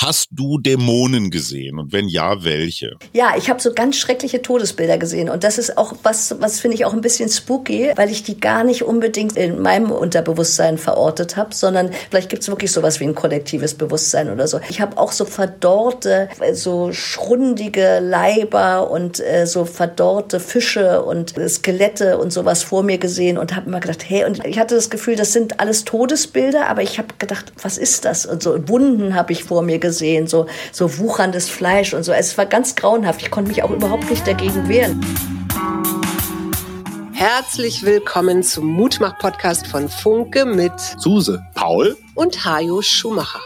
Hast du Dämonen gesehen und wenn ja, welche? Ja, ich habe so ganz schreckliche Todesbilder gesehen und das ist auch was, was finde ich auch ein bisschen spooky, weil ich die gar nicht unbedingt in meinem Unterbewusstsein verortet habe, sondern vielleicht gibt es wirklich sowas wie ein kollektives Bewusstsein oder so. Ich habe auch so verdorrte, so schrundige Leiber und äh, so verdorrte Fische und Skelette und sowas vor mir gesehen und habe immer gedacht, hey, und ich hatte das Gefühl, das sind alles Todesbilder, aber ich habe gedacht, was ist das? Und so Wunden habe ich vor mir gesehen gesehen, so, so wucherndes Fleisch und so. Es war ganz grauenhaft. Ich konnte mich auch überhaupt nicht dagegen wehren. Herzlich willkommen zum Mutmach-Podcast von Funke mit Suse, Paul und Hajo Schumacher.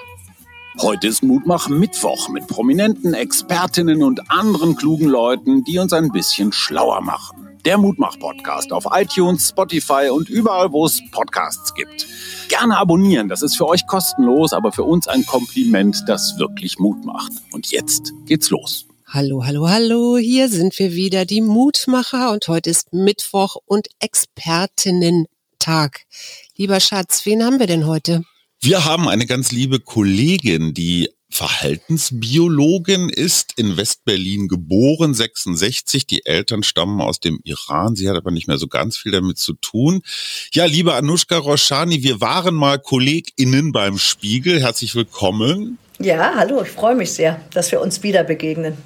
Heute ist Mutmach Mittwoch mit prominenten Expertinnen und anderen klugen Leuten, die uns ein bisschen schlauer machen der Mutmach-Podcast auf iTunes, Spotify und überall, wo es Podcasts gibt. Gerne abonnieren, das ist für euch kostenlos, aber für uns ein Kompliment, das wirklich Mut macht. Und jetzt geht's los. Hallo, hallo, hallo, hier sind wir wieder, die Mutmacher und heute ist Mittwoch und Expertinnen-Tag. Lieber Schatz, wen haben wir denn heute? Wir haben eine ganz liebe Kollegin, die Verhaltensbiologin ist, in Westberlin geboren, 66. Die Eltern stammen aus dem Iran. Sie hat aber nicht mehr so ganz viel damit zu tun. Ja, liebe Anushka Roshani, wir waren mal KollegInnen beim Spiegel. Herzlich willkommen. Ja, hallo, ich freue mich sehr, dass wir uns wieder begegnen.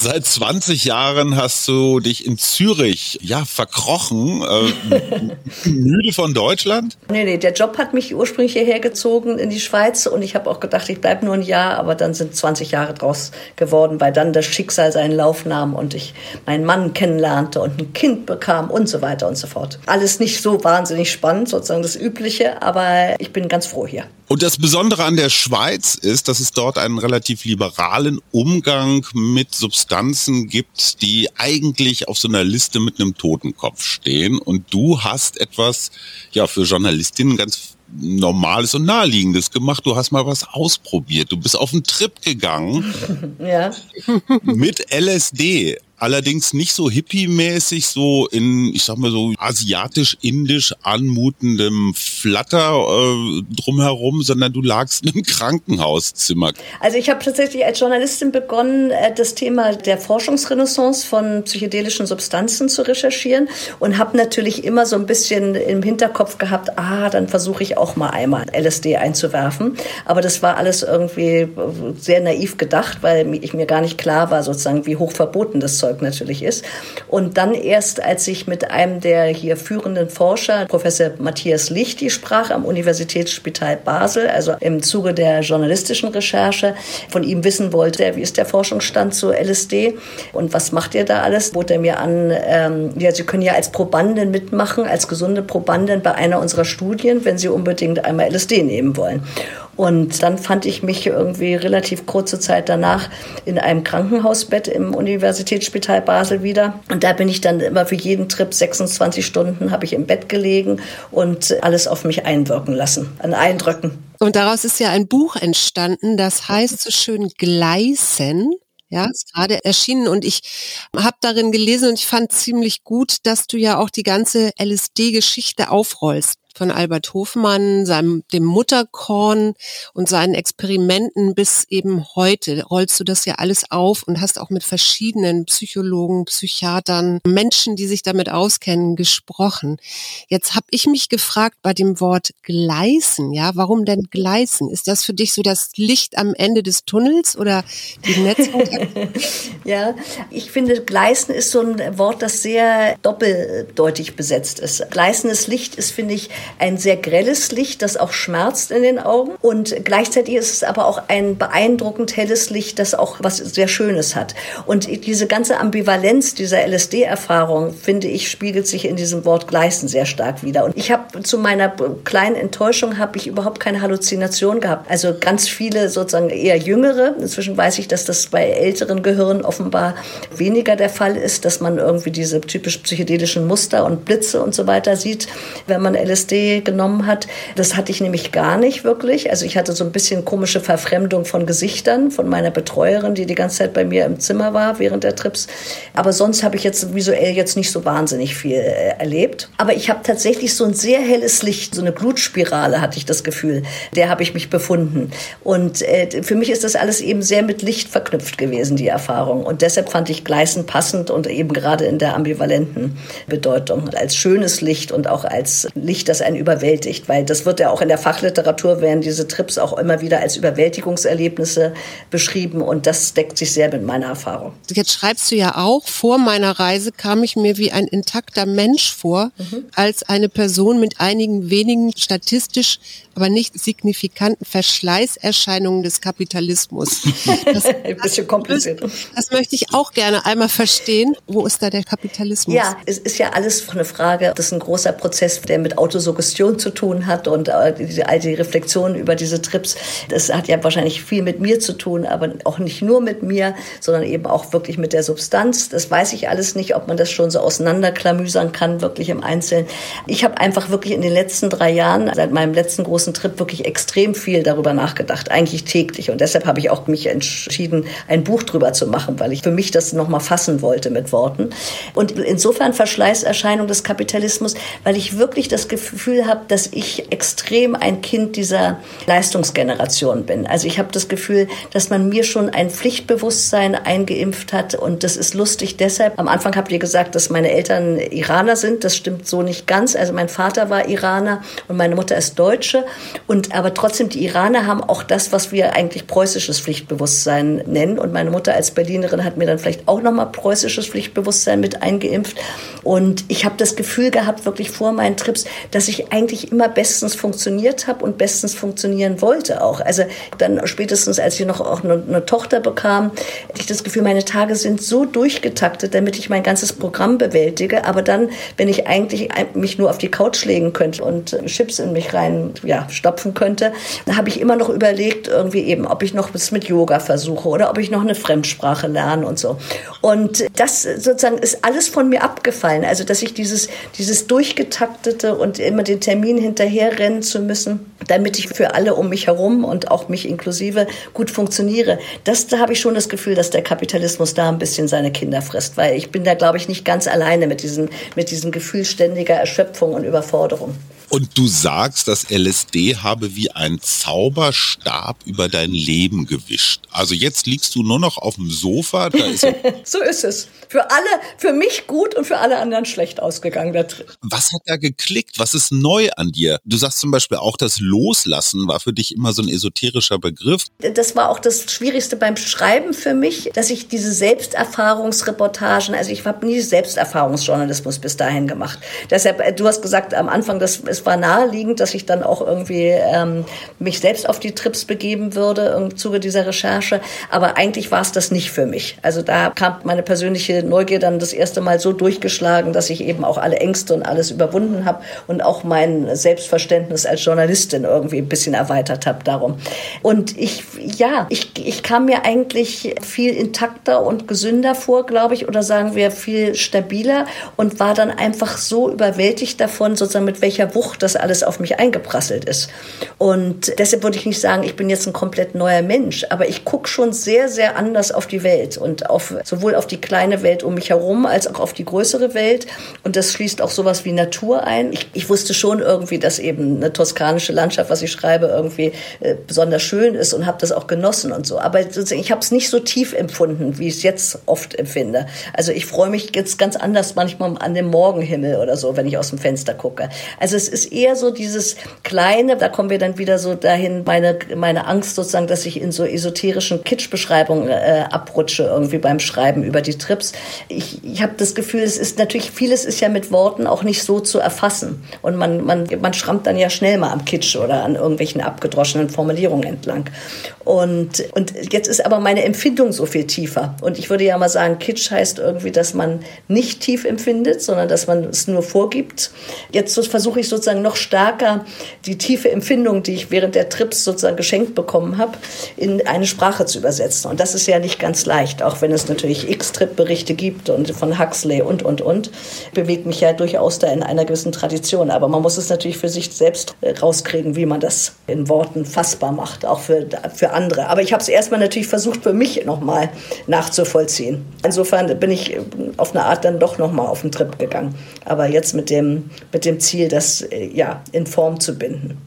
Seit 20 Jahren hast du dich in Zürich ja verkrochen. Äh, müde von Deutschland? Nee, nee, der Job hat mich ursprünglich hierher gezogen in die Schweiz und ich habe auch gedacht, ich bleibe nur ein Jahr, aber dann sind 20 Jahre draus geworden, weil dann das Schicksal seinen Lauf nahm und ich meinen Mann kennenlernte und ein Kind bekam und so weiter und so fort. Alles nicht so wahnsinnig spannend, sozusagen das Übliche, aber ich bin ganz froh hier. Und das Besondere an der Schweiz ist, dass es dort einen relativ liberalen Umgang mit Substanzen gibt, die eigentlich auf so einer Liste mit einem Totenkopf stehen. Und du hast etwas, ja, für Journalistinnen ganz Normales und Naheliegendes gemacht. Du hast mal was ausprobiert. Du bist auf einen Trip gegangen. Ja. mit LSD. Allerdings nicht so hippie-mäßig, so in, ich sag mal so asiatisch-indisch anmutendem Flatter äh, drumherum, sondern du lagst in einem Krankenhauszimmer. Also ich habe tatsächlich als Journalistin begonnen, äh, das Thema der Forschungsrenaissance von psychedelischen Substanzen zu recherchieren und habe natürlich immer so ein bisschen im Hinterkopf gehabt, ah, dann versuche ich auch mal einmal LSD einzuwerfen. Aber das war alles irgendwie sehr naiv gedacht, weil ich mir gar nicht klar war, sozusagen, wie hoch verboten das Zeug Zeug natürlich ist. Und dann erst, als ich mit einem der hier führenden Forscher, Professor Matthias Lichti, sprach am Universitätsspital Basel, also im Zuge der journalistischen Recherche, von ihm wissen wollte, wie ist der Forschungsstand zu LSD und was macht ihr da alles, bot er mir an, ähm, ja, Sie können ja als Probandin mitmachen, als gesunde Probandin bei einer unserer Studien, wenn Sie unbedingt einmal LSD nehmen wollen. Und dann fand ich mich irgendwie relativ kurze Zeit danach in einem Krankenhausbett im Universitätsspital Basel wieder. Und da bin ich dann immer für jeden Trip 26 Stunden habe ich im Bett gelegen und alles auf mich einwirken lassen, an Eindrücken. Und daraus ist ja ein Buch entstanden, das heißt so schön Gleisen. Ja, ist gerade erschienen und ich habe darin gelesen und ich fand ziemlich gut, dass du ja auch die ganze LSD-Geschichte aufrollst von Albert Hofmann, seinem, dem Mutterkorn und seinen Experimenten bis eben heute rollst du das ja alles auf und hast auch mit verschiedenen Psychologen, Psychiatern, Menschen, die sich damit auskennen, gesprochen. Jetzt habe ich mich gefragt bei dem Wort Gleisen, ja, warum denn Gleisen? Ist das für dich so das Licht am Ende des Tunnels oder die Netzwerk? ja, ich finde, Gleisen ist so ein Wort, das sehr doppeldeutig besetzt ist. Gleißendes Licht ist, finde ich, ein sehr grelles Licht, das auch schmerzt in den Augen. Und gleichzeitig ist es aber auch ein beeindruckend helles Licht, das auch was sehr Schönes hat. Und diese ganze Ambivalenz dieser LSD-Erfahrung, finde ich, spiegelt sich in diesem Wort Gleißen sehr stark wieder. Und ich habe zu meiner kleinen Enttäuschung habe ich überhaupt keine Halluzination gehabt. Also ganz viele sozusagen eher jüngere. Inzwischen weiß ich, dass das bei älteren Gehirnen offenbar weniger der Fall ist, dass man irgendwie diese typisch psychedelischen Muster und Blitze und so weiter sieht, wenn man LSD LSD genommen hat. Das hatte ich nämlich gar nicht wirklich. Also ich hatte so ein bisschen komische Verfremdung von Gesichtern von meiner Betreuerin, die die ganze Zeit bei mir im Zimmer war während der Trips. Aber sonst habe ich jetzt visuell jetzt nicht so wahnsinnig viel äh, erlebt. Aber ich habe tatsächlich so ein sehr helles Licht, so eine Blutspirale hatte ich das Gefühl. Der habe ich mich befunden. Und äh, für mich ist das alles eben sehr mit Licht verknüpft gewesen, die Erfahrung. Und deshalb fand ich Gleisen passend und eben gerade in der ambivalenten Bedeutung als schönes Licht und auch als Licht, das einen überwältigt. Weil das wird ja auch in der Fachliteratur werden diese Trips auch immer wieder als Überwältigungserlebnisse beschrieben. Und das deckt sich sehr mit meiner Erfahrung. Jetzt schreibst du ja auch, vor meiner Reise kam ich mir wie ein intakter Mensch vor, mhm. als eine Person mit einigen wenigen statistisch, aber nicht signifikanten Verschleißerscheinungen des Kapitalismus. Das, ein bisschen kompliziert. Das, das möchte ich auch gerne einmal verstehen. Wo ist da der Kapitalismus? Ja, es ist ja alles eine Frage. Das ist ein großer Prozess, der mit Autosuggestion zu tun hat und all die Reflexionen über diese Trips. Das hat ja wahrscheinlich viel mit mir zu tun, aber auch nicht nur mit mir, sondern eben auch wirklich mit der Substanz. Das weiß ich alles nicht, ob man das schon so auseinanderklamüsern kann, wirklich im Einzelnen. Ich habe einfach wirklich in den letzten drei Jahren, seit meinem letzten großen Trip, wirklich extrem viel darüber nachgedacht, eigentlich täglich. Und deshalb habe ich auch mich entschieden, ein Buch drüber zu machen, weil ich für mich das nochmal fassen wollte mit Worten. Und insofern Verschleißerscheinung des Kapitalismus, weil ich wirklich das Gefühl habe, dass ich extrem ein Kind dieser Leistungsgeneration bin. Also ich habe das Gefühl, dass man mir schon ein Pflichtbewusstsein eingeimpft hat und das ist lustig deshalb. Am Anfang habt ihr gesagt, dass meine Eltern Iraner sind. Das stimmt so nicht ganz. Also mein Vater war Iraner und meine Mutter ist Deutsche. Und aber trotzdem, die Iraner haben auch das, was wir eigentlich preußisches Pflichtbewusstsein nennen. Und meine Mutter als Berlinerin hat mir dann vielleicht auch nochmal preußisches Pflichtbewusstsein mit eingeimpft. Und ich habe das Gefühl gehabt, wirklich vor meinen Trips, dass ich eigentlich immer bestens funktioniert habe und bestens funktionieren wollte auch. Also dann spätestens, als ich noch auch eine, eine Tochter bekam, hatte ich das Gefühl, meine Tage sind so durchgetaktet, damit ich mein ganzes Programm bewältige. Aber dann, wenn ich eigentlich mich nur auf die Couch legen könnte und Chips in mich rein ja, stopfen könnte, habe ich immer noch überlegt, irgendwie eben, ob ich noch was mit Yoga versuche oder ob ich noch eine Fremdsprache lerne und so. Und das sozusagen ist alles von mir abgefallen. Also, dass ich dieses, dieses durchgetaktete und immer den Termin hinterherrennen zu müssen, damit ich für alle um mich herum und auch mich inklusive gut funktioniere, das, da habe ich schon das Gefühl, dass der Kapitalismus da ein bisschen seine Kinder frisst, weil ich bin da, glaube ich, nicht ganz alleine mit diesem, mit diesem Gefühl ständiger Erschöpfung und Überforderung. Und du sagst, dass LSD habe wie ein Zauberstab über dein Leben gewischt. Also jetzt liegst du nur noch auf dem Sofa. Ist so ist es. Für alle, für mich gut und für alle anderen schlecht ausgegangen. Was hat da geklickt? Was ist neu an dir? Du sagst zum Beispiel auch, das Loslassen war für dich immer so ein esoterischer Begriff. Das war auch das Schwierigste beim Schreiben für mich, dass ich diese Selbsterfahrungsreportagen, also ich habe nie Selbsterfahrungsjournalismus bis dahin gemacht. Deshalb, äh, du hast gesagt am Anfang, das es war naheliegend, dass ich dann auch irgendwie ähm, mich selbst auf die Trips begeben würde im Zuge dieser Recherche. Aber eigentlich war es das nicht für mich. Also da kam meine persönliche Neugier dann das erste Mal so durchgeschlagen, dass ich eben auch alle Ängste und alles überwunden habe und auch mein Selbstverständnis als Journalistin irgendwie ein bisschen erweitert habe darum. Und ich, ja, ich, ich kam mir eigentlich viel intakter und gesünder vor, glaube ich, oder sagen wir viel stabiler und war dann einfach so überwältigt davon, sozusagen mit welcher Wucht Wucht das alles auf mich eingeprasselt ist. Und deshalb würde ich nicht sagen, ich bin jetzt ein komplett neuer Mensch, aber ich gucke schon sehr, sehr anders auf die Welt und auf sowohl auf die kleine Welt um mich herum als auch auf die größere Welt. Und das schließt auch sowas wie Natur ein. Ich, ich wusste schon irgendwie, dass eben eine toskanische Landschaft, was ich schreibe, irgendwie äh, besonders schön ist und habe das auch genossen und so. Aber ich habe es nicht so tief empfunden, wie ich es jetzt oft empfinde. Also ich freue mich jetzt ganz anders manchmal an dem Morgenhimmel oder so, wenn ich aus dem Fenster gucke. Also es ist eher so dieses kleine, da kommen wir dann wieder so dahin, meine, meine Angst sozusagen, dass ich in so esoterischen Kitschbeschreibungen äh, abrutsche irgendwie beim Schreiben über die Trips. Ich, ich habe das Gefühl, es ist natürlich, vieles ist ja mit Worten auch nicht so zu erfassen. Und man, man, man schrammt dann ja schnell mal am Kitsch oder an irgendwelchen abgedroschenen Formulierungen entlang. Und, und jetzt ist aber meine Empfindung so viel tiefer. Und ich würde ja mal sagen, Kitsch heißt irgendwie, dass man nicht tief empfindet, sondern dass man es nur vorgibt. Jetzt versuche ich sozusagen noch stärker die tiefe Empfindung, die ich während der Trips sozusagen geschenkt bekommen habe, in eine Sprache Sprache zu übersetzen. Und das ist ja nicht ganz leicht, auch wenn es natürlich X-Trip-Berichte gibt und von Huxley und, und, und. Bewegt mich ja durchaus da in einer gewissen Tradition. Aber man muss es natürlich für sich selbst äh, rauskriegen, wie man das in Worten fassbar macht, auch für, für andere. Aber ich habe es erstmal natürlich versucht, für mich nochmal nachzuvollziehen. Insofern bin ich auf eine Art dann doch nochmal auf den Trip gegangen. Aber jetzt mit dem, mit dem Ziel, das äh, ja in Form zu binden.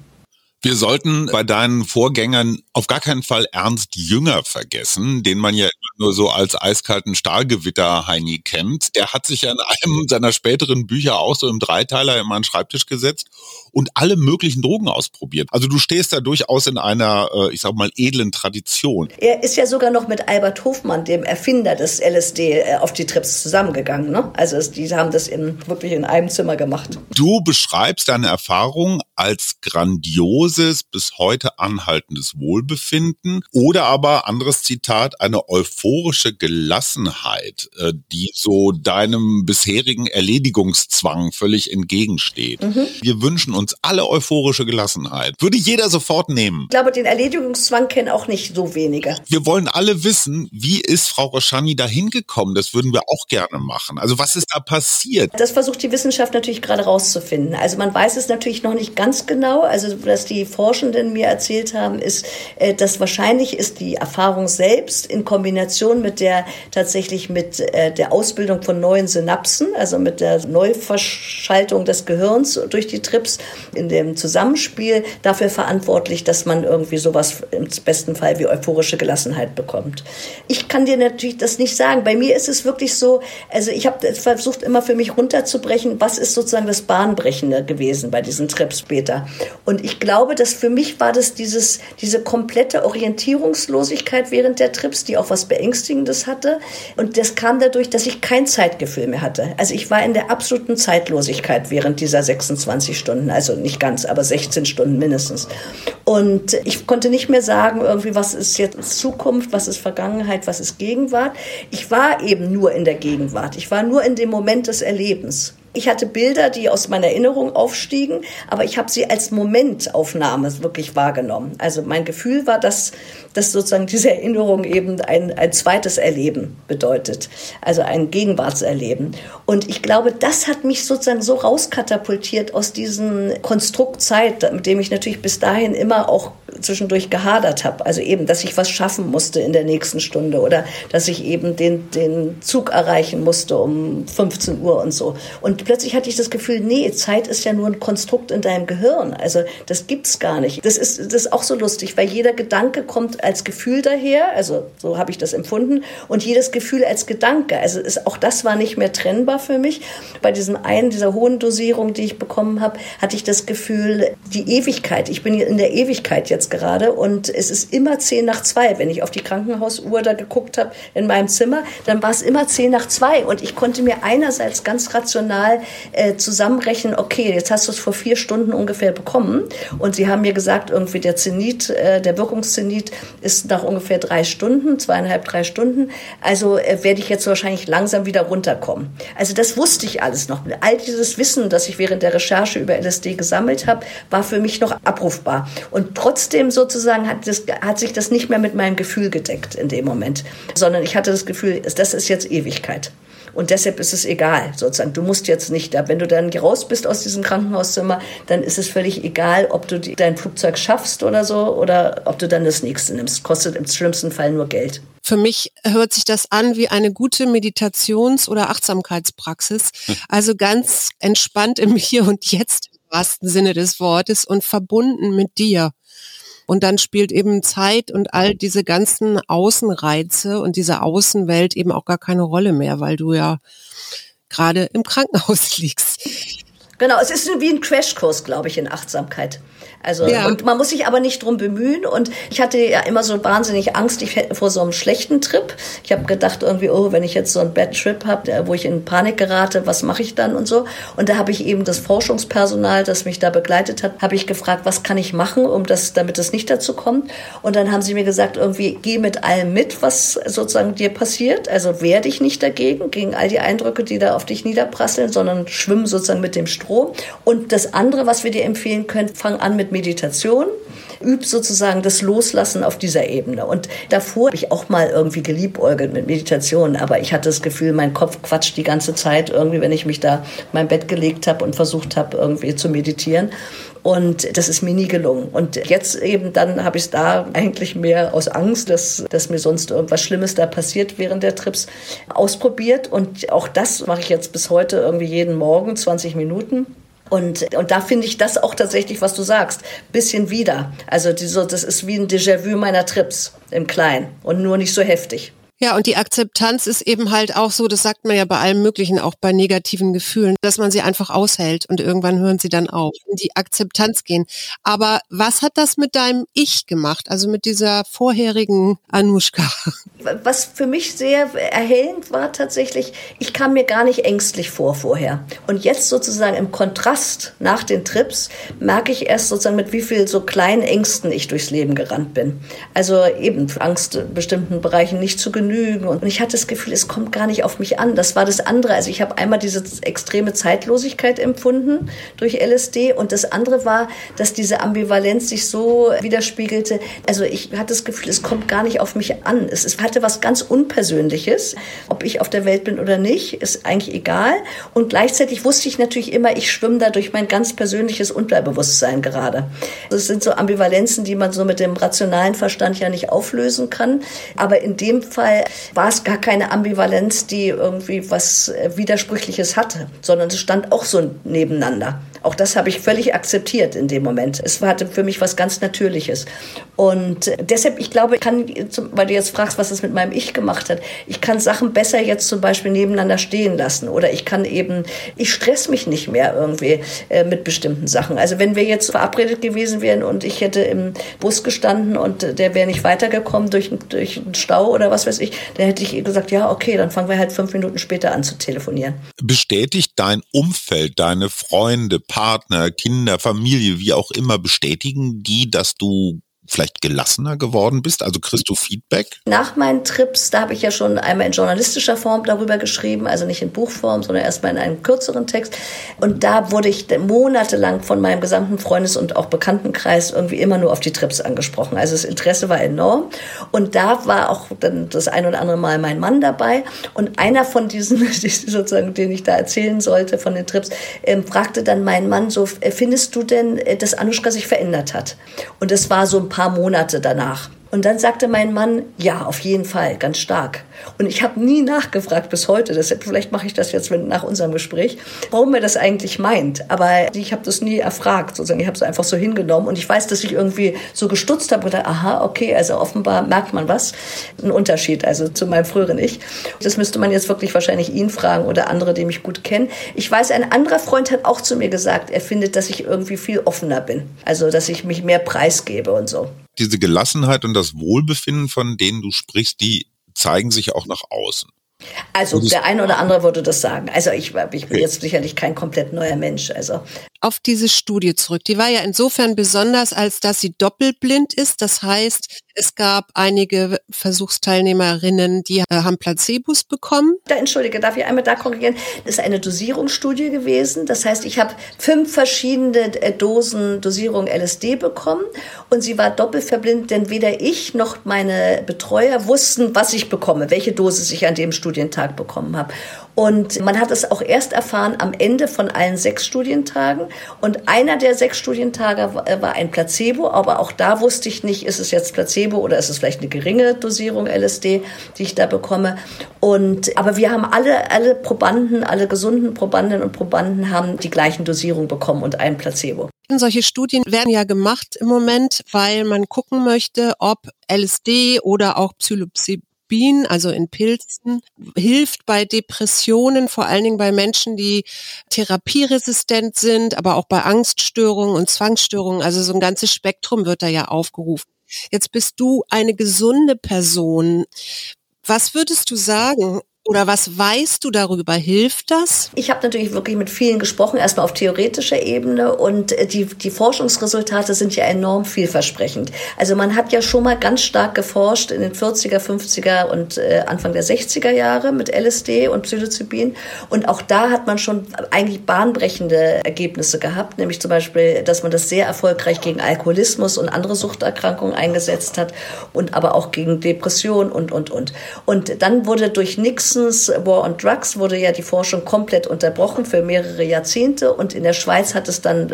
Wir sollten bei deinen Vorgängern auf gar keinen Fall Ernst Jünger vergessen, den man ja nur so als eiskalten Stahlgewitter Heini kennt. Der hat sich ja in einem seiner späteren Bücher auch so im Dreiteiler immer an den Schreibtisch gesetzt und alle möglichen Drogen ausprobiert. Also du stehst da durchaus in einer, äh, ich sag mal, edlen Tradition. Er ist ja sogar noch mit Albert Hofmann, dem Erfinder des LSD, äh, auf die Trips zusammengegangen. Ne? Also es, die haben das in, wirklich in einem Zimmer gemacht. Du beschreibst deine Erfahrung als grandioses, bis heute anhaltendes Wohlbefinden oder aber, anderes Zitat, eine euphorische Gelassenheit, äh, die so deinem bisherigen Erledigungszwang völlig entgegensteht. Mhm. Wir wünschen uns alle euphorische Gelassenheit. Würde jeder sofort nehmen. Ich glaube, den Erledigungszwang kennen auch nicht so wenige. Wir wollen alle wissen, wie ist Frau Roschani da hingekommen? Das würden wir auch gerne machen. Also was ist da passiert? Das versucht die Wissenschaft natürlich gerade rauszufinden. Also man weiß es natürlich noch nicht ganz genau. Also was die Forschenden mir erzählt haben, ist, äh, dass wahrscheinlich ist die Erfahrung selbst in Kombination mit der tatsächlich mit äh, der Ausbildung von neuen Synapsen, also mit der Neuverschaltung des Gehirns durch die Trips in dem Zusammenspiel dafür verantwortlich, dass man irgendwie sowas im besten Fall wie euphorische Gelassenheit bekommt. Ich kann dir natürlich das nicht sagen. Bei mir ist es wirklich so, also ich habe versucht immer für mich runterzubrechen, was ist sozusagen das Bahnbrechende gewesen bei diesen Trips später. Und ich glaube, dass für mich war das dieses, diese komplette Orientierungslosigkeit während der Trips, die auch was Beängstigendes hatte. Und das kam dadurch, dass ich kein Zeitgefühl mehr hatte. Also ich war in der absoluten Zeitlosigkeit während dieser 26 Stunden. Also nicht ganz, aber 16 Stunden mindestens. Und ich konnte nicht mehr sagen, irgendwie, was ist jetzt Zukunft, was ist Vergangenheit, was ist Gegenwart. Ich war eben nur in der Gegenwart. Ich war nur in dem Moment des Erlebens. Ich hatte Bilder, die aus meiner Erinnerung aufstiegen, aber ich habe sie als Momentaufnahme wirklich wahrgenommen. Also mein Gefühl war, dass, dass sozusagen diese Erinnerung eben ein, ein zweites Erleben bedeutet, also ein Gegenwartserleben. Und ich glaube, das hat mich sozusagen so rauskatapultiert aus diesem Konstrukt Zeit, mit dem ich natürlich bis dahin immer auch zwischendurch gehadert habe. Also eben, dass ich was schaffen musste in der nächsten Stunde oder dass ich eben den, den Zug erreichen musste um 15 Uhr und so. Und plötzlich hatte ich das Gefühl, nee, Zeit ist ja nur ein Konstrukt in deinem Gehirn. Also das gibt's gar nicht. Das ist, das ist auch so lustig, weil jeder Gedanke kommt als Gefühl daher. Also so habe ich das empfunden. Und jedes Gefühl als Gedanke. Also ist, auch das war nicht mehr trennbar für mich. Bei diesem einen, dieser hohen Dosierung, die ich bekommen habe, hatte ich das Gefühl, die Ewigkeit. Ich bin in der Ewigkeit jetzt gerade und es ist immer zehn nach zwei. Wenn ich auf die Krankenhausuhr da geguckt habe in meinem Zimmer, dann war es immer zehn nach zwei und ich konnte mir einerseits ganz rational äh, zusammenrechnen, okay, jetzt hast du es vor vier Stunden ungefähr bekommen und sie haben mir gesagt, irgendwie der Zenit, äh, der Wirkungszenit ist nach ungefähr drei Stunden, zweieinhalb, drei Stunden. Also äh, werde ich jetzt wahrscheinlich langsam wieder runterkommen. Also das wusste ich alles noch. All dieses Wissen, das ich während der Recherche über LSD gesammelt habe, war für mich noch abrufbar. Und trotzdem sozusagen hat, das, hat sich das nicht mehr mit meinem Gefühl gedeckt in dem Moment, sondern ich hatte das Gefühl, das ist jetzt Ewigkeit. Und deshalb ist es egal, sozusagen. Du musst jetzt nicht da. Wenn du dann raus bist aus diesem Krankenhauszimmer, dann ist es völlig egal, ob du dein Flugzeug schaffst oder so oder ob du dann das nächste nimmst. Kostet im schlimmsten Fall nur Geld. Für mich hört sich das an wie eine gute Meditations- oder Achtsamkeitspraxis. Also ganz entspannt im Hier und Jetzt im wahrsten Sinne des Wortes und verbunden mit dir. Und dann spielt eben Zeit und all diese ganzen Außenreize und diese Außenwelt eben auch gar keine Rolle mehr, weil du ja gerade im Krankenhaus liegst. Genau, es ist wie ein Crashkurs, glaube ich, in Achtsamkeit. Also ja. und man muss sich aber nicht drum bemühen. Und ich hatte ja immer so wahnsinnig Angst ich vor so einem schlechten Trip. Ich habe gedacht irgendwie, oh, wenn ich jetzt so einen Bad Trip habe, wo ich in Panik gerate, was mache ich dann und so. Und da habe ich eben das Forschungspersonal, das mich da begleitet hat, habe ich gefragt, was kann ich machen, um das, damit es nicht dazu kommt. Und dann haben sie mir gesagt, irgendwie geh mit allem mit, was sozusagen dir passiert. Also wehr dich nicht dagegen, gegen all die Eindrücke, die da auf dich niederprasseln, sondern schwimm sozusagen mit dem Strom. Und das andere, was wir dir empfehlen können, fang an mit Meditation. übe sozusagen das Loslassen auf dieser Ebene. Und davor habe ich auch mal irgendwie geliebäugelt mit Meditation, aber ich hatte das Gefühl, mein Kopf quatscht die ganze Zeit irgendwie, wenn ich mich da in mein Bett gelegt habe und versucht habe, irgendwie zu meditieren. Und das ist mir nie gelungen. Und jetzt eben dann habe ich es da eigentlich mehr aus Angst, dass, dass mir sonst irgendwas Schlimmes da passiert während der Trips ausprobiert. Und auch das mache ich jetzt bis heute irgendwie jeden Morgen 20 Minuten. Und, und da finde ich das auch tatsächlich, was du sagst, bisschen wieder. Also die, so, das ist wie ein Déjà-vu meiner Trips im Kleinen und nur nicht so heftig. Ja, und die Akzeptanz ist eben halt auch so, das sagt man ja bei allem Möglichen, auch bei negativen Gefühlen, dass man sie einfach aushält und irgendwann hören sie dann auf, in die Akzeptanz gehen. Aber was hat das mit deinem Ich gemacht, also mit dieser vorherigen Anushka? Was für mich sehr erhellend war tatsächlich, ich kam mir gar nicht ängstlich vor vorher. Und jetzt sozusagen im Kontrast nach den Trips merke ich erst sozusagen, mit wie viel so kleinen Ängsten ich durchs Leben gerannt bin. Also eben Angst, bestimmten Bereichen nicht zu genügen Genügen. Und ich hatte das Gefühl, es kommt gar nicht auf mich an. Das war das andere. Also ich habe einmal diese extreme Zeitlosigkeit empfunden durch LSD und das andere war, dass diese Ambivalenz sich so widerspiegelte. Also ich hatte das Gefühl, es kommt gar nicht auf mich an. Es, hatte was ganz Unpersönliches. Ob ich auf der Welt bin oder nicht, ist eigentlich egal. Und gleichzeitig wusste ich natürlich immer, ich schwimme da durch mein ganz persönliches Unterbewusstsein gerade. Das sind so Ambivalenzen, die man so mit dem rationalen Verstand ja nicht auflösen kann. Aber in dem Fall war es gar keine Ambivalenz, die irgendwie was äh, Widersprüchliches hatte, sondern es stand auch so nebeneinander. Auch das habe ich völlig akzeptiert in dem Moment. Es hatte für mich was ganz Natürliches. Und deshalb, ich glaube, ich kann, weil du jetzt fragst, was es mit meinem Ich gemacht hat, ich kann Sachen besser jetzt zum Beispiel nebeneinander stehen lassen. Oder ich kann eben, ich stress mich nicht mehr irgendwie äh, mit bestimmten Sachen. Also wenn wir jetzt verabredet gewesen wären und ich hätte im Bus gestanden und der wäre nicht weitergekommen durch, durch einen Stau oder was weiß ich, dann hätte ich gesagt, ja, okay, dann fangen wir halt fünf Minuten später an zu telefonieren. Bestätigt dein Umfeld, deine Freunde, Partner, Kinder, Familie, wie auch immer, bestätigen die, dass du vielleicht gelassener geworden bist? Also kriegst du Feedback? Nach meinen Trips, da habe ich ja schon einmal in journalistischer Form darüber geschrieben, also nicht in Buchform, sondern erstmal in einem kürzeren Text. Und da wurde ich monatelang von meinem gesamten Freundes- und auch Bekanntenkreis irgendwie immer nur auf die Trips angesprochen. Also das Interesse war enorm. Und da war auch dann das ein oder andere Mal mein Mann dabei. Und einer von diesen, sozusagen, den ich da erzählen sollte von den Trips, ähm, fragte dann meinen Mann so, äh, findest du denn, äh, dass Anushka sich verändert hat? Und das war so ein paar paar Monate danach. Und dann sagte mein Mann, ja, auf jeden Fall, ganz stark. Und ich habe nie nachgefragt bis heute, deshalb vielleicht mache ich das jetzt nach unserem Gespräch, warum er das eigentlich meint. Aber ich habe das nie erfragt, sozusagen. Ich habe es einfach so hingenommen. Und ich weiß, dass ich irgendwie so gestutzt habe und gedacht, aha, okay, also offenbar merkt man was. Ein Unterschied, also zu meinem früheren Ich. Das müsste man jetzt wirklich wahrscheinlich ihn fragen oder andere, die mich gut kennen. Ich weiß, ein anderer Freund hat auch zu mir gesagt, er findet, dass ich irgendwie viel offener bin. Also, dass ich mich mehr preisgebe und so diese Gelassenheit und das Wohlbefinden, von denen du sprichst, die zeigen sich auch nach außen. Also der eine oder andere würde das sagen. Also ich, ich bin jetzt sicherlich kein komplett neuer Mensch. Also auf diese Studie zurück. Die war ja insofern besonders, als dass sie doppelblind ist. Das heißt, es gab einige Versuchsteilnehmerinnen, die äh, haben Placebos bekommen. Da entschuldige, darf ich einmal da korrigieren? Das ist eine Dosierungsstudie gewesen. Das heißt, ich habe fünf verschiedene äh, Dosen Dosierung LSD bekommen und sie war doppelt verblindet, denn weder ich noch meine Betreuer wussten, was ich bekomme, welche Dosis ich an dem Studientag bekommen habe. Und man hat es auch erst erfahren am Ende von allen sechs Studientagen. Und einer der sechs Studientage war ein Placebo, aber auch da wusste ich nicht, ist es jetzt Placebo oder ist es vielleicht eine geringe Dosierung LSD, die ich da bekomme. Und, aber wir haben alle, alle Probanden, alle gesunden Probandinnen und Probanden haben die gleichen Dosierungen bekommen und ein Placebo. Solche Studien werden ja gemacht im Moment, weil man gucken möchte, ob LSD oder auch Psilocybin Psilocybin, also in Pilzen, hilft bei Depressionen, vor allen Dingen bei Menschen, die therapieresistent sind, aber auch bei Angststörungen und Zwangsstörungen. Also so ein ganzes Spektrum wird da ja aufgerufen. Jetzt bist du eine gesunde Person. Was würdest du sagen? Oder was weißt du darüber? Hilft das? Ich habe natürlich wirklich mit vielen gesprochen, erstmal auf theoretischer Ebene und äh, die, die Forschungsresultate sind ja enorm vielversprechend. Also man hat ja schon mal ganz stark geforscht in den 40er, 50er und äh, Anfang der 60er Jahre mit LSD und Psilocybin und auch da hat man schon eigentlich bahnbrechende Ergebnisse gehabt, nämlich zum Beispiel, dass man das sehr erfolgreich gegen Alkoholismus und andere Suchterkrankungen eingesetzt hat und aber auch gegen Depression und, und, und. Und dann wurde durch Nix Nixons War on Drugs wurde ja die Forschung komplett unterbrochen für mehrere Jahrzehnte und in der Schweiz hat es dann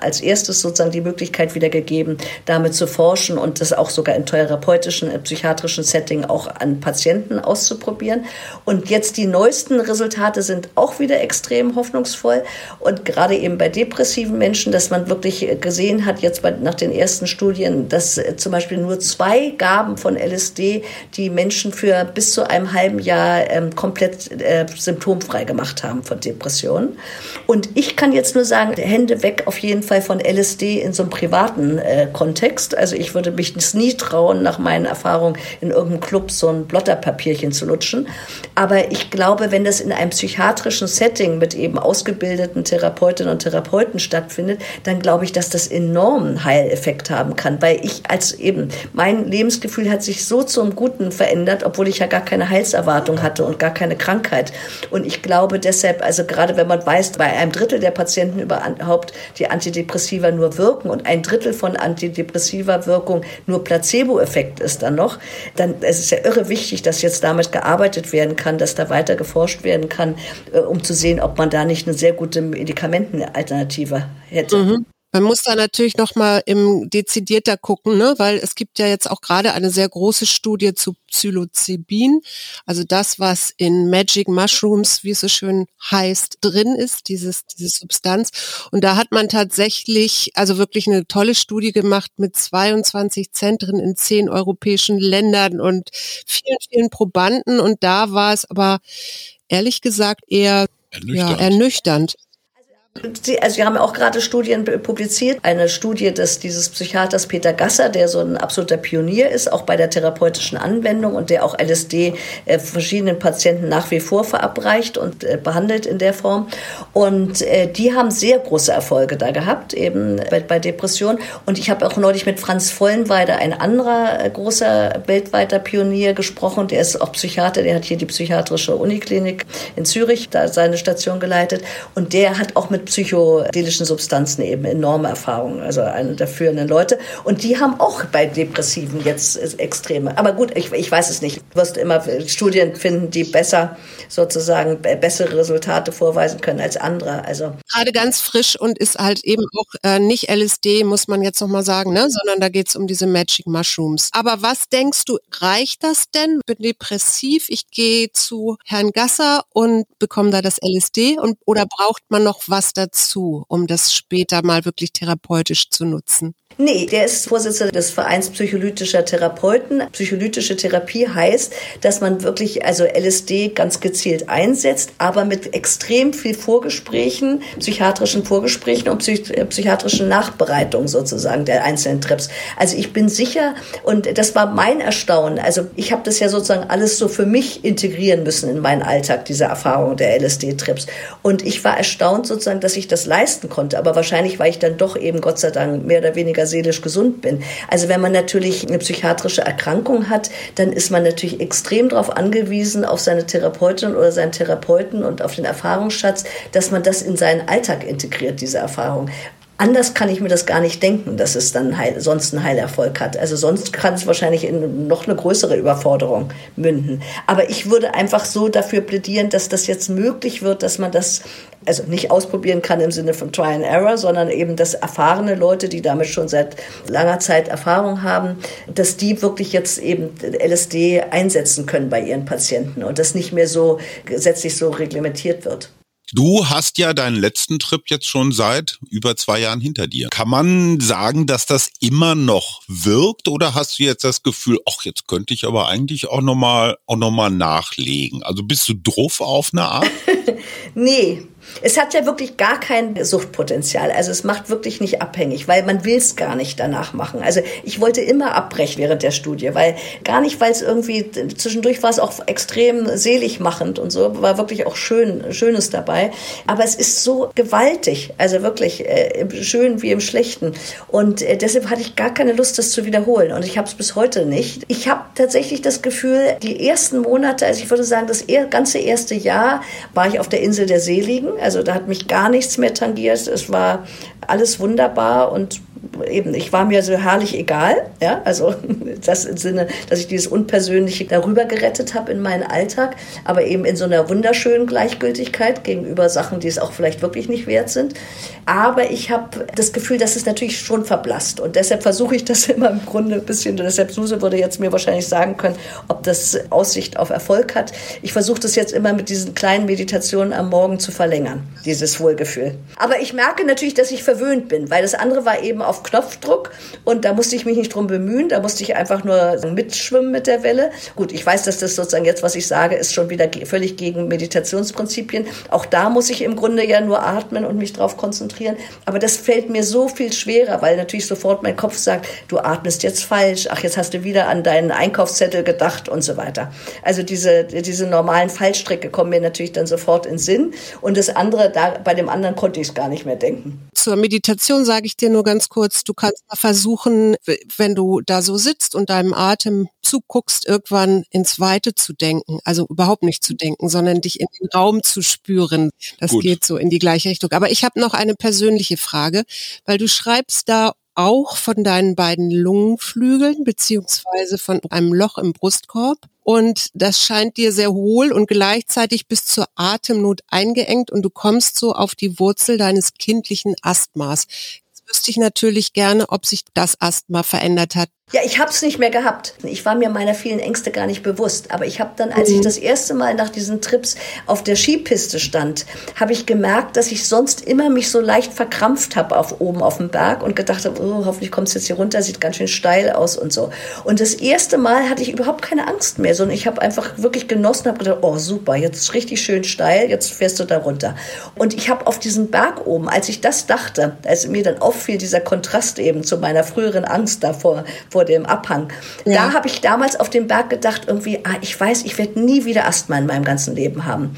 als erstes sozusagen die Möglichkeit wieder gegeben, damit zu forschen und das auch sogar in therapeutischen, äh, psychiatrischen Setting auch an Patienten auszuprobieren. Und jetzt die neuesten Resultate sind auch wieder extrem hoffnungsvoll und gerade eben bei depressiven Menschen, dass man wirklich gesehen hat, jetzt bei, nach den ersten Studien, dass äh, zum Beispiel nur zwei Gaben von LSD die Menschen für bis zu einem halben Jahr ähm, komplett äh, symptomfrei gemacht haben von Depressionen. Und ich kann jetzt nur sagen, Hände weg auf jeden Fall von LSD in so einem privaten äh, Kontext. Also ich würde mich nie trauen, nach meinen Erfahrungen in irgendeinem Club so ein Blotterpapierchen zu lutschen. Aber ich glaube, wenn das in einem psychiatrischen Setting mit eben ausgebildeten Therapeutinnen und Therapeuten stattfindet, dann glaube ich, dass das enormen Heileffekt haben kann, weil ich als eben, mein Lebensgefühl hat sich so zum Guten verändert, obwohl ich ja gar keine Heilserwartung Erkrankung hatte und gar keine Krankheit. Und ich glaube deshalb, also gerade wenn man weiß, bei einem Drittel der Patienten überhaupt die Antidepressiva nur wirken und ein Drittel von Antidepressiva Wirkung nur Placebo-Effekt ist dann noch, dann es ist ja irre wichtig, dass jetzt damit gearbeitet werden kann, dass da weiter geforscht werden kann, äh, um zu sehen, ob man da nicht eine sehr gute Medikamentenalternative hätte. Mhm. Man muss da natürlich noch mal im dezidierter gucken, ne? weil es gibt ja jetzt auch gerade eine sehr große Studie zu Psilocybin, also das, was in Magic Mushrooms, wie es so schön heißt, drin ist, dieses, diese Substanz. Und da hat man tatsächlich, also wirklich eine tolle Studie gemacht mit 22 Zentren in zehn europäischen Ländern und vielen, vielen Probanden. Und da war es aber ehrlich gesagt eher ernüchternd. Ja, ernüchternd. Sie, also wir haben auch gerade Studien publiziert. Eine Studie des dieses Psychiaters Peter Gasser, der so ein absoluter Pionier ist, auch bei der therapeutischen Anwendung und der auch LSD äh, verschiedenen Patienten nach wie vor verabreicht und äh, behandelt in der Form. Und äh, die haben sehr große Erfolge da gehabt, eben bei, bei Depressionen. Und ich habe auch neulich mit Franz Vollenweider, ein anderer äh, großer weltweiter Pionier, gesprochen. Der ist auch Psychiater, der hat hier die psychiatrische Uniklinik in Zürich, da seine Station geleitet. Und der hat auch mit psychedelischen Substanzen eben enorme Erfahrungen, also eine der führenden Leute. Und die haben auch bei Depressiven jetzt Extreme. Aber gut, ich, ich weiß es nicht. Du wirst immer Studien finden, die besser sozusagen bessere Resultate vorweisen können als andere. Also gerade ganz frisch und ist halt eben auch äh, nicht LSD, muss man jetzt nochmal sagen, ne? sondern da geht es um diese Magic Mushrooms. Aber was denkst du, reicht das denn? Bin depressiv, ich gehe zu Herrn Gasser und bekomme da das LSD und oder braucht man noch was dazu, um das später mal wirklich therapeutisch zu nutzen? Nee, der ist Vorsitzender des Vereins psycholytischer Therapeuten. Psycholytische Therapie heißt, dass man wirklich also LSD ganz gezielt einsetzt, aber mit extrem viel Vorgesprächen, psychiatrischen Vorgesprächen und psych psychiatrischen Nachbereitungen sozusagen der einzelnen Trips. Also ich bin sicher und das war mein Erstaunen. Also ich habe das ja sozusagen alles so für mich integrieren müssen in meinen Alltag, diese Erfahrung der LSD-Trips. Und ich war erstaunt sozusagen, dass ich das leisten konnte. Aber wahrscheinlich war ich dann doch eben Gott sei Dank mehr oder weniger seelisch gesund bin. Also wenn man natürlich eine psychiatrische Erkrankung hat, dann ist man natürlich extrem darauf angewiesen, auf seine Therapeutin oder seinen Therapeuten und auf den Erfahrungsschatz, dass man das in seinen Alltag integriert, diese Erfahrung. Anders kann ich mir das gar nicht denken, dass es dann heil, sonst einen Heilerfolg hat. Also sonst kann es wahrscheinlich in noch eine größere Überforderung münden. Aber ich würde einfach so dafür plädieren, dass das jetzt möglich wird, dass man das also nicht ausprobieren kann im Sinne von Try and Error, sondern eben, dass erfahrene Leute, die damit schon seit langer Zeit Erfahrung haben, dass die wirklich jetzt eben LSD einsetzen können bei ihren Patienten und das nicht mehr so gesetzlich so reglementiert wird. Du hast ja deinen letzten Trip jetzt schon seit über zwei Jahren hinter dir. Kann man sagen, dass das immer noch wirkt oder hast du jetzt das Gefühl, ach, jetzt könnte ich aber eigentlich auch nochmal auch noch nachlegen? Also bist du drauf auf eine Art? nee, Es hat ja wirklich gar kein Suchtpotenzial. Also es macht wirklich nicht abhängig, weil man will es gar nicht danach machen. Also ich wollte immer abbrechen während der Studie, weil gar nicht, weil es irgendwie zwischendurch war es auch extrem selig machend und so, war wirklich auch schön, Schönes dabei. Aber es ist so gewaltig, also wirklich äh, schön wie im Schlechten. Und äh, deshalb hatte ich gar keine Lust, das zu wiederholen. Und ich habe es bis heute nicht. Ich habe tatsächlich das Gefühl, die ersten Monate, also ich würde sagen, das ganze erste Jahr war ich auf der Insel der Seligen. Also da hat mich gar nichts mehr tangiert. Es war alles wunderbar und eben, ich war mir so herrlich egal, ja, also das im Sinne, dass ich dieses Unpersönliche darüber gerettet habe in meinen Alltag, aber eben in so einer wunderschönen Gleichgültigkeit gegenüber Sachen, die es auch vielleicht wirklich nicht wert sind. Aber ich habe das Gefühl, dass es natürlich schon verblasst und deshalb versuche ich das immer im Grunde ein bisschen, deshalb Suse würde jetzt mir wahrscheinlich sagen können, ob das Aussicht auf Erfolg hat. Ich versuche das jetzt immer mit diesen kleinen Meditationen am Morgen zu verlängern, dieses Wohlgefühl. Aber ich merke natürlich, dass ich verwöhnt bin, weil das andere war eben auf Knopfdruck und da musste ich mich nicht drum bemühen, da musste ich einfach nur mitschwimmen mit der Welle. Gut, ich weiß, dass das sozusagen jetzt, was ich sage, ist schon wieder völlig gegen Meditationsprinzipien. Auch da muss ich im Grunde ja nur atmen und mich drauf konzentrieren. Aber das fällt mir so viel schwerer, weil natürlich sofort mein Kopf sagt, du atmest jetzt falsch, ach, jetzt hast du wieder an deinen Einkaufszettel gedacht und so weiter. Also diese, diese normalen Fallstricke kommen mir natürlich dann sofort in Sinn. Und das andere, da, bei dem anderen konnte ich es gar nicht mehr denken. Zur Meditation sage ich dir nur ganz kurz, du kannst versuchen, wenn du da so sitzt und deinem Atem zuguckst, irgendwann ins Weite zu denken. Also überhaupt nicht zu denken, sondern dich in den Raum zu spüren. Das Gut. geht so in die gleiche Richtung. Aber ich habe noch eine persönliche Frage, weil du schreibst da auch von deinen beiden Lungenflügeln beziehungsweise von einem Loch im Brustkorb. Und das scheint dir sehr hohl und gleichzeitig bis zur Atemnot eingeengt und du kommst so auf die Wurzel deines kindlichen Asthmas. Wüsste ich natürlich gerne, ob sich das Asthma verändert hat ja, ich habe es nicht mehr gehabt. Ich war mir meiner vielen Ängste gar nicht bewusst. Aber ich habe dann, als ich mhm. das erste Mal nach diesen Trips auf der Skipiste stand, habe ich gemerkt, dass ich sonst immer mich so leicht verkrampft habe auf oben auf dem Berg und gedacht habe, oh, hoffentlich kommt es jetzt hier runter, sieht ganz schön steil aus und so. Und das erste Mal hatte ich überhaupt keine Angst mehr, sondern ich habe einfach wirklich genossen, habe gedacht, oh super, jetzt ist richtig schön steil, jetzt fährst du da runter. Und ich habe auf diesem Berg oben, als ich das dachte, als mir dann auffiel, dieser Kontrast eben zu meiner früheren Angst davor, vor dem Abhang. Ja. Da habe ich damals auf dem Berg gedacht, irgendwie, ah, ich weiß, ich werde nie wieder Asthma in meinem ganzen Leben haben.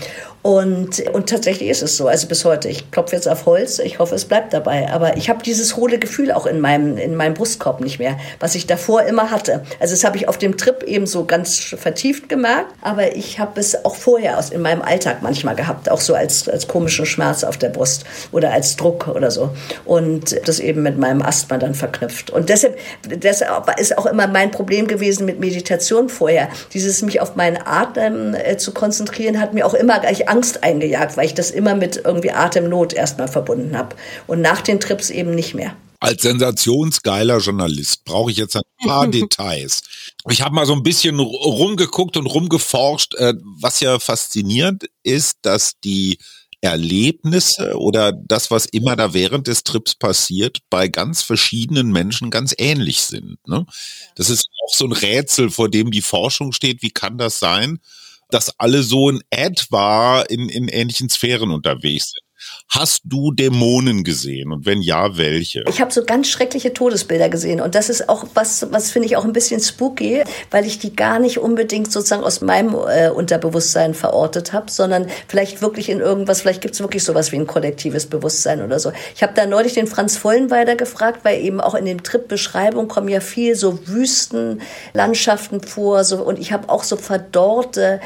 Und, und tatsächlich ist es so, also bis heute. Ich klopfe jetzt auf Holz, ich hoffe, es bleibt dabei. Aber ich habe dieses hohle Gefühl auch in meinem, in meinem Brustkorb nicht mehr, was ich davor immer hatte. Also das habe ich auf dem Trip eben so ganz vertieft gemerkt, aber ich habe es auch vorher aus, in meinem Alltag manchmal gehabt, auch so als, als komischen Schmerz auf der Brust oder als Druck oder so. Und das eben mit meinem Asthma dann verknüpft. Und deshalb, deshalb ist auch immer mein Problem gewesen mit Meditation vorher. Dieses mich auf meinen Atem äh, zu konzentrieren, hat mir auch immer gleich Angst eingejagt, weil ich das immer mit irgendwie Atemnot erstmal verbunden habe. Und nach den Trips eben nicht mehr. Als sensationsgeiler Journalist brauche ich jetzt ein paar Details. Ich habe mal so ein bisschen rumgeguckt und rumgeforscht. Äh, was ja faszinierend ist, dass die Erlebnisse oder das, was immer da während des Trips passiert, bei ganz verschiedenen Menschen ganz ähnlich sind. Ne? Das ist auch so ein Rätsel, vor dem die Forschung steht. Wie kann das sein? Dass alle so in etwa in, in ähnlichen Sphären unterwegs sind. Hast du Dämonen gesehen und wenn ja, welche? Ich habe so ganz schreckliche Todesbilder gesehen und das ist auch was, was finde ich auch ein bisschen spooky, weil ich die gar nicht unbedingt sozusagen aus meinem äh, Unterbewusstsein verortet habe, sondern vielleicht wirklich in irgendwas, vielleicht gibt es wirklich sowas wie ein kollektives Bewusstsein oder so. Ich habe da neulich den Franz Vollenweider gefragt, weil eben auch in den Trip-Beschreibungen kommen ja viel so Wüstenlandschaften vor so, und ich habe auch so verdorrte,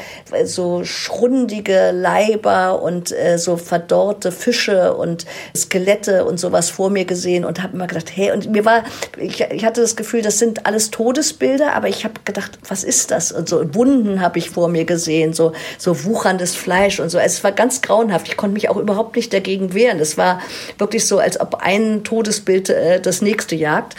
so schrundige Leiber und äh, so verdorrte Fische und Skelette und sowas vor mir gesehen und habe immer gedacht, hey, und mir war, ich, ich hatte das Gefühl, das sind alles Todesbilder, aber ich habe gedacht, was ist das? Und so Wunden habe ich vor mir gesehen, so, so wucherndes Fleisch und so. Es war ganz grauenhaft. Ich konnte mich auch überhaupt nicht dagegen wehren. Das war wirklich so, als ob ein Todesbild äh, das nächste jagt.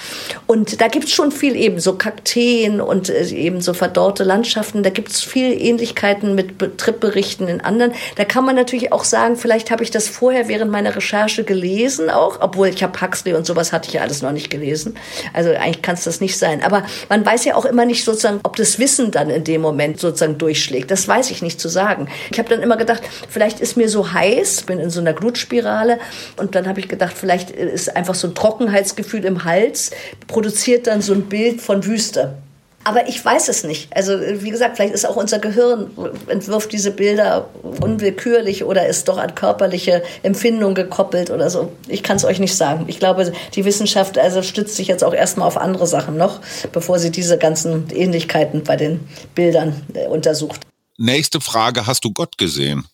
Und da gibt's schon viel eben, so Kakteen und äh, eben so verdorrte Landschaften. Da gibt's viel Ähnlichkeiten mit Trippberichten in anderen. Da kann man natürlich auch sagen, vielleicht habe ich das vorher während meiner Recherche gelesen auch, obwohl ich habe Huxley und sowas hatte ich ja alles noch nicht gelesen. Also eigentlich kann es das nicht sein. Aber man weiß ja auch immer nicht sozusagen, ob das Wissen dann in dem Moment sozusagen durchschlägt. Das weiß ich nicht zu sagen. Ich habe dann immer gedacht, vielleicht ist mir so heiß, bin in so einer Glutspirale und dann habe ich gedacht, vielleicht ist einfach so ein Trockenheitsgefühl im Hals, produziert dann so ein Bild von Wüste. Aber ich weiß es nicht. Also wie gesagt, vielleicht ist auch unser Gehirn, entwirft diese Bilder unwillkürlich oder ist doch an körperliche Empfindung gekoppelt oder so. Ich kann es euch nicht sagen. Ich glaube, die Wissenschaft also stützt sich jetzt auch erstmal auf andere Sachen noch, bevor sie diese ganzen Ähnlichkeiten bei den Bildern äh, untersucht. Nächste Frage, hast du Gott gesehen?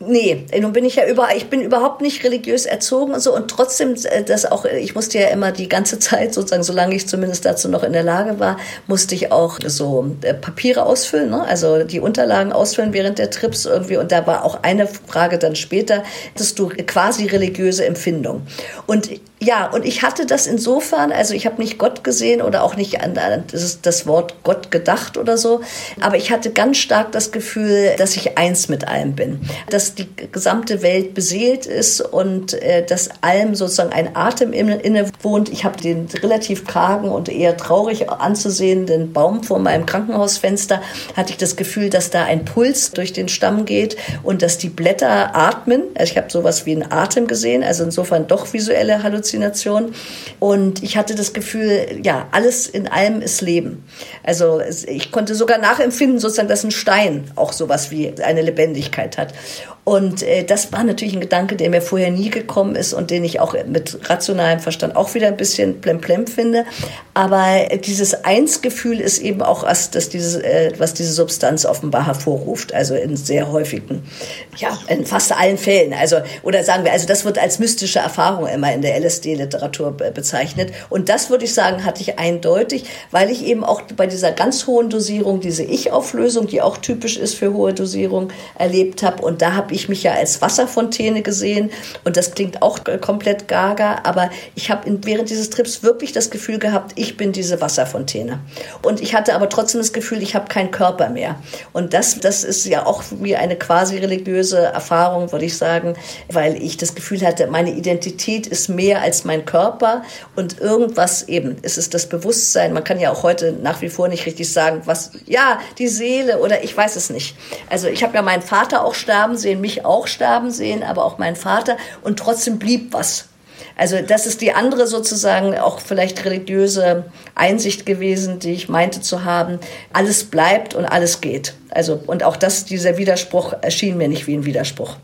Nee, nun bin ich ja über, ich bin überhaupt nicht religiös erzogen und so und trotzdem, äh, das auch, ich musste ja immer die ganze Zeit, sozusagen, solange ich zumindest dazu noch in der Lage war, musste ich auch so äh, Papiere ausfüllen, ne? also die Unterlagen ausfüllen während der Trips irgendwie und da war auch eine Frage dann später, hattest du quasi religiöse Empfindung. Und ja, und ich hatte das insofern, also ich habe nicht Gott gesehen oder auch nicht an das, das Wort Gott gedacht oder so, aber ich hatte ganz stark das Gefühl, dass ich eins mit allem bin, die gesamte Welt beseelt ist und äh, dass allem sozusagen ein Atem inne wohnt. Ich habe den relativ kargen und eher traurig anzusehenden Baum vor meinem Krankenhausfenster, hatte ich das Gefühl, dass da ein Puls durch den Stamm geht und dass die Blätter atmen. Also ich habe sowas wie einen Atem gesehen, also insofern doch visuelle Halluzinationen. Und ich hatte das Gefühl, ja, alles in allem ist Leben. Also ich konnte sogar nachempfinden, sozusagen, dass ein Stein auch sowas wie eine Lebendigkeit hat. Und äh, das war natürlich ein Gedanke, der mir vorher nie gekommen ist und den ich auch mit rationalem Verstand auch wieder ein bisschen plemplem finde. Aber dieses Einsgefühl ist eben auch was, dass diese, äh, was diese Substanz offenbar hervorruft. Also in sehr häufigen, ja, in fast allen Fällen. Also, oder sagen wir, also das wird als mystische Erfahrung immer in der LSD-Literatur bezeichnet. Und das würde ich sagen, hatte ich eindeutig, weil ich eben auch bei dieser ganz hohen Dosierung, diese Ich-Auflösung, die auch typisch ist für hohe Dosierung, erlebt habe. Und da habe ich ich mich ja als Wasserfontäne gesehen und das klingt auch komplett gaga, aber ich habe während dieses Trips wirklich das Gefühl gehabt, ich bin diese Wasserfontäne. Und ich hatte aber trotzdem das Gefühl, ich habe keinen Körper mehr. Und das, das ist ja auch wie eine quasi religiöse Erfahrung, würde ich sagen, weil ich das Gefühl hatte, meine Identität ist mehr als mein Körper und irgendwas eben, es ist das Bewusstsein. Man kann ja auch heute nach wie vor nicht richtig sagen, was, ja, die Seele oder ich weiß es nicht. Also ich habe ja meinen Vater auch sterben sehen, mich auch sterben sehen, aber auch mein Vater. Und trotzdem blieb was. Also das ist die andere sozusagen auch vielleicht religiöse Einsicht gewesen, die ich meinte zu haben. Alles bleibt und alles geht. Also und auch das, dieser Widerspruch erschien mir nicht wie ein Widerspruch.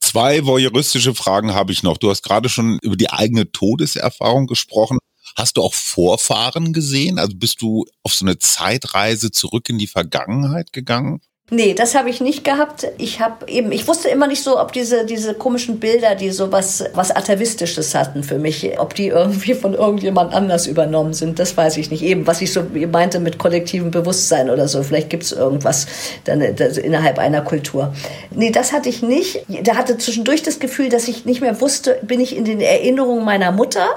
Zwei voyeuristische Fragen habe ich noch. Du hast gerade schon über die eigene Todeserfahrung gesprochen. Hast du auch Vorfahren gesehen? Also bist du auf so eine Zeitreise zurück in die Vergangenheit gegangen? Nee, das habe ich nicht gehabt. Ich habe eben, ich wusste immer nicht so, ob diese, diese komischen Bilder, die so was, was Atavistisches hatten für mich, ob die irgendwie von irgendjemand anders übernommen sind. Das weiß ich nicht. Eben, was ich so meinte mit kollektivem Bewusstsein oder so. Vielleicht gibt es irgendwas dann, innerhalb einer Kultur. Nee, das hatte ich nicht. Da hatte zwischendurch das Gefühl, dass ich nicht mehr wusste, bin ich in den Erinnerungen meiner Mutter?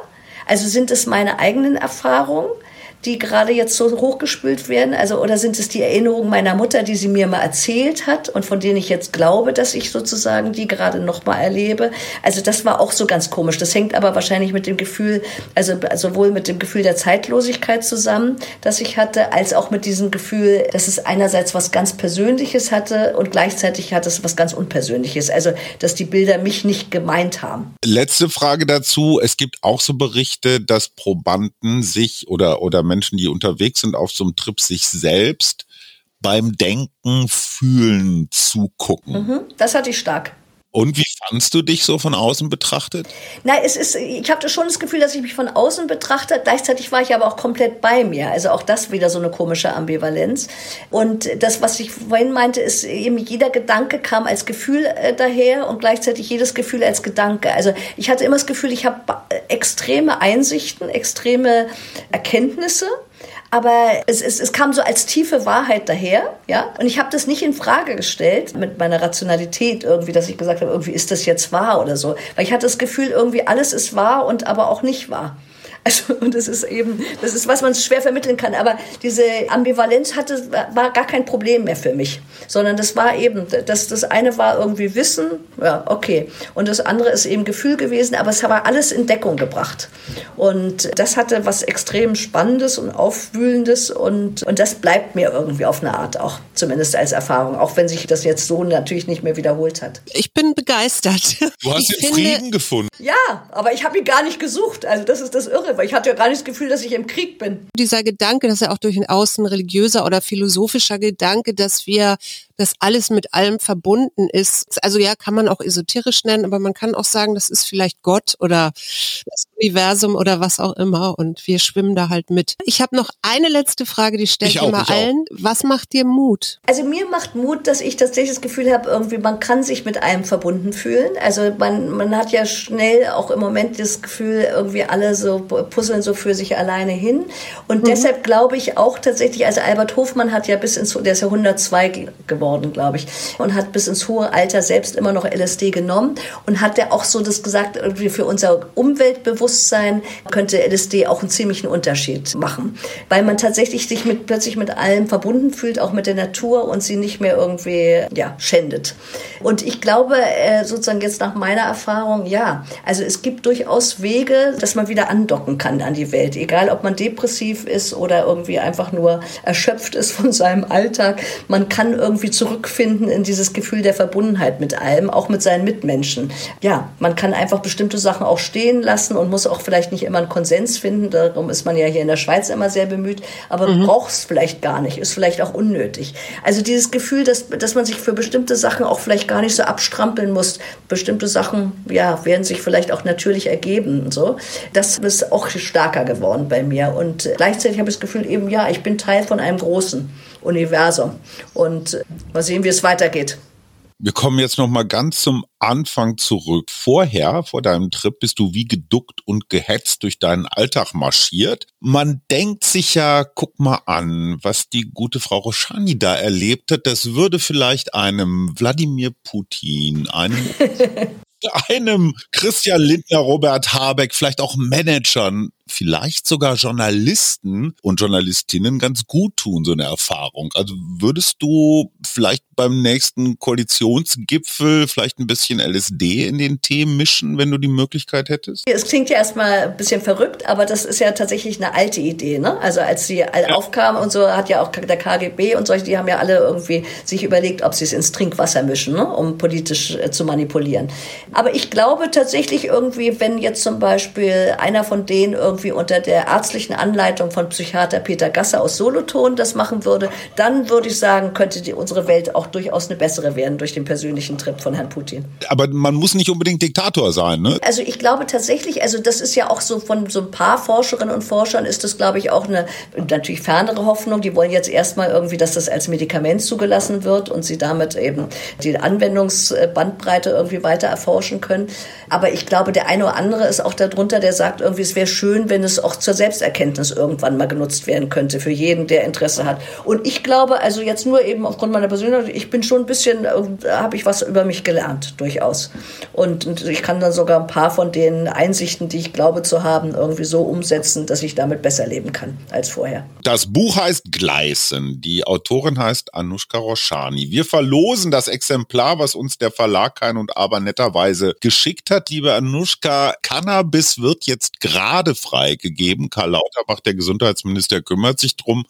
Also sind es meine eigenen Erfahrungen? Die gerade jetzt so hochgespült werden? Also, oder sind es die Erinnerungen meiner Mutter, die sie mir mal erzählt hat und von denen ich jetzt glaube, dass ich sozusagen die gerade noch mal erlebe? Also, das war auch so ganz komisch. Das hängt aber wahrscheinlich mit dem Gefühl, also sowohl mit dem Gefühl der Zeitlosigkeit zusammen, das ich hatte, als auch mit diesem Gefühl, dass es einerseits was ganz Persönliches hatte und gleichzeitig hat es was ganz Unpersönliches. Also, dass die Bilder mich nicht gemeint haben. Letzte Frage dazu. Es gibt auch so Berichte, dass Probanden sich oder, oder Menschen die unterwegs sind auf so einem Trip, sich selbst beim Denken, Fühlen zugucken. Mhm, das hatte ich stark. Und wie fandst du dich so von außen betrachtet? Na, es ist, ich hatte schon das Gefühl, dass ich mich von außen betrachte. Gleichzeitig war ich aber auch komplett bei mir. Also auch das wieder so eine komische Ambivalenz. Und das, was ich vorhin meinte, ist eben jeder Gedanke kam als Gefühl äh, daher und gleichzeitig jedes Gefühl als Gedanke. Also ich hatte immer das Gefühl, ich habe extreme Einsichten, extreme Erkenntnisse aber es, es, es kam so als tiefe Wahrheit daher, ja. Und ich habe das nicht in Frage gestellt mit meiner Rationalität irgendwie, dass ich gesagt habe, irgendwie ist das jetzt wahr oder so. Weil ich hatte das Gefühl, irgendwie alles ist wahr und aber auch nicht wahr. Also, und das ist eben, das ist, was man schwer vermitteln kann. Aber diese Ambivalenz hatte, war gar kein Problem mehr für mich. Sondern das war eben, das, das eine war irgendwie Wissen, ja, okay. Und das andere ist eben Gefühl gewesen, aber es war alles in Deckung gebracht. Und das hatte was extrem Spannendes und Aufwühlendes und, und das bleibt mir irgendwie auf eine Art auch, zumindest als Erfahrung, auch wenn sich das jetzt so natürlich nicht mehr wiederholt hat. Ich bin begeistert. Du hast ich den finde, Frieden gefunden. Ja, aber ich habe ihn gar nicht gesucht. Also das ist das Irre, weil ich hatte ja gar nicht das Gefühl, dass ich im Krieg bin. Dieser Gedanke, dass er auch durch ein außen religiöser oder philosophischer Gedanke, dass wir dass alles mit allem verbunden ist. Also ja, kann man auch esoterisch nennen, aber man kann auch sagen, das ist vielleicht Gott oder das Universum oder was auch immer und wir schwimmen da halt mit. Ich habe noch eine letzte Frage, die stelle ich, ich auch, immer ich allen. Auch. Was macht dir Mut? Also mir macht Mut, dass ich tatsächlich das Gefühl habe, irgendwie man kann sich mit allem verbunden fühlen. Also man, man hat ja schnell auch im Moment das Gefühl, irgendwie alle so puzzeln so für sich alleine hin. Und mhm. deshalb glaube ich auch tatsächlich, also Albert Hofmann hat ja bis ins, der ist ja 102 geworden geworden, glaube ich, und hat bis ins hohe Alter selbst immer noch LSD genommen und hat er auch so das gesagt, irgendwie für unser Umweltbewusstsein könnte LSD auch einen ziemlichen Unterschied machen, weil man tatsächlich sich mit, plötzlich mit allem verbunden fühlt, auch mit der Natur und sie nicht mehr irgendwie, ja, schändet. Und ich glaube, äh, sozusagen jetzt nach meiner Erfahrung, ja, also es gibt durchaus Wege, dass man wieder andocken kann an die Welt, egal ob man depressiv ist oder irgendwie einfach nur erschöpft ist von seinem Alltag. Man kann irgendwie zurückfinden in dieses Gefühl der Verbundenheit mit allem, auch mit seinen Mitmenschen. Ja, man kann einfach bestimmte Sachen auch stehen lassen und muss auch vielleicht nicht immer einen Konsens finden. Darum ist man ja hier in der Schweiz immer sehr bemüht. Aber mhm. braucht es vielleicht gar nicht, ist vielleicht auch unnötig. Also dieses Gefühl, dass, dass man sich für bestimmte Sachen auch vielleicht gar nicht so abstrampeln muss. Bestimmte Sachen, ja, werden sich vielleicht auch natürlich ergeben und so. Das ist auch stärker geworden bei mir. Und gleichzeitig habe ich das Gefühl eben, ja, ich bin Teil von einem Großen. Universum. Und mal sehen, wie es weitergeht. Wir kommen jetzt noch mal ganz zum Anfang zurück. Vorher, vor deinem Trip, bist du wie geduckt und gehetzt durch deinen Alltag marschiert. Man denkt sich ja, guck mal an, was die gute Frau Roschani da erlebt hat. Das würde vielleicht einem Wladimir Putin, einem einem Christian Lindner, Robert Habeck, vielleicht auch Managern vielleicht sogar Journalisten und Journalistinnen ganz gut tun, so eine Erfahrung. Also würdest du vielleicht beim nächsten Koalitionsgipfel vielleicht ein bisschen LSD in den Tee mischen, wenn du die Möglichkeit hättest? Es klingt ja erstmal ein bisschen verrückt, aber das ist ja tatsächlich eine alte Idee. Ne? Also als sie ja. aufkamen und so, hat ja auch der KGB und solche, die haben ja alle irgendwie sich überlegt, ob sie es ins Trinkwasser mischen, ne? um politisch äh, zu manipulieren. Aber ich glaube tatsächlich irgendwie, wenn jetzt zum Beispiel einer von denen irgendwie irgendwie unter der ärztlichen Anleitung von Psychiater Peter Gasser aus Solothurn das machen würde, dann würde ich sagen, könnte die, unsere Welt auch durchaus eine bessere werden durch den persönlichen Trip von Herrn Putin. Aber man muss nicht unbedingt Diktator sein, ne? Also ich glaube tatsächlich, also das ist ja auch so von so ein paar Forscherinnen und Forschern ist das, glaube ich, auch eine natürlich fernere Hoffnung. Die wollen jetzt erstmal irgendwie, dass das als Medikament zugelassen wird und sie damit eben die Anwendungsbandbreite irgendwie weiter erforschen können. Aber ich glaube, der eine oder andere ist auch darunter, der sagt irgendwie, es wäre schön, wenn es auch zur Selbsterkenntnis irgendwann mal genutzt werden könnte für jeden, der Interesse hat. Und ich glaube, also jetzt nur eben aufgrund meiner Persönlichkeit, ich bin schon ein bisschen, äh, habe ich was über mich gelernt, durchaus. Und, und ich kann dann sogar ein paar von den Einsichten, die ich glaube zu haben, irgendwie so umsetzen, dass ich damit besser leben kann als vorher. Das Buch heißt Gleisen. Die Autorin heißt Anushka Roshani. Wir verlosen das Exemplar, was uns der Verlag Kein und Aber netterweise geschickt hat. Liebe Anushka, Cannabis wird jetzt gerade frei freigegeben. Karl Lauterbach, der Gesundheitsminister, kümmert sich drum.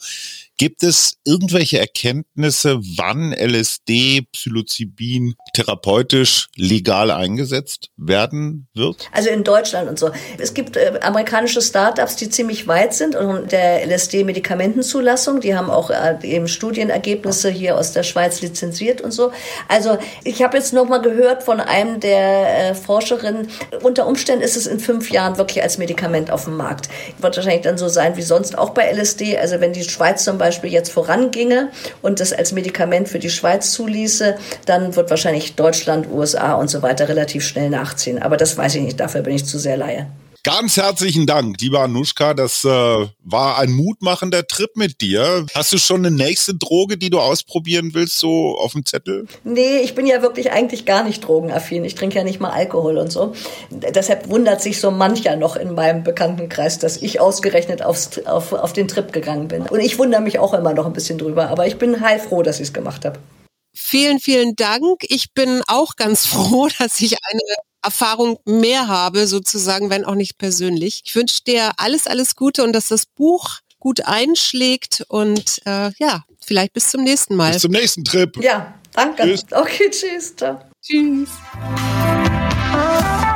Gibt es irgendwelche Erkenntnisse, wann LSD, Psilocybin therapeutisch legal eingesetzt werden wird? Also in Deutschland und so. Es gibt äh, amerikanische Startups, die ziemlich weit sind und der LSD-Medikamentenzulassung. Die haben auch äh, eben Studienergebnisse hier aus der Schweiz lizenziert und so. Also ich habe jetzt noch mal gehört von einem der äh, Forscherinnen, unter Umständen ist es in fünf Jahren wirklich als Medikament auf dem Markt. Wird wahrscheinlich dann so sein wie sonst auch bei LSD. Also wenn die Schweiz zum Beispiel Beispiel jetzt voranginge und das als Medikament für die Schweiz zuließe, dann wird wahrscheinlich Deutschland, USA und so weiter relativ schnell nachziehen. Aber das weiß ich nicht, dafür bin ich zu sehr Laie. Ganz herzlichen Dank, lieber Anushka. Das äh, war ein mutmachender Trip mit dir. Hast du schon eine nächste Droge, die du ausprobieren willst, so auf dem Zettel? Nee, ich bin ja wirklich eigentlich gar nicht drogenaffin. Ich trinke ja nicht mal Alkohol und so. Deshalb wundert sich so mancher noch in meinem Bekanntenkreis, dass ich ausgerechnet aufs, auf, auf den Trip gegangen bin. Und ich wundere mich auch immer noch ein bisschen drüber. Aber ich bin heilfroh, dass ich es gemacht habe. Vielen, vielen Dank. Ich bin auch ganz froh, dass ich eine Erfahrung mehr habe, sozusagen, wenn auch nicht persönlich. Ich wünsche dir alles, alles Gute und dass das Buch gut einschlägt und äh, ja, vielleicht bis zum nächsten Mal. Bis zum nächsten Trip. Ja, danke. Tschüss. Okay, tschüss. Ciao. Tschüss.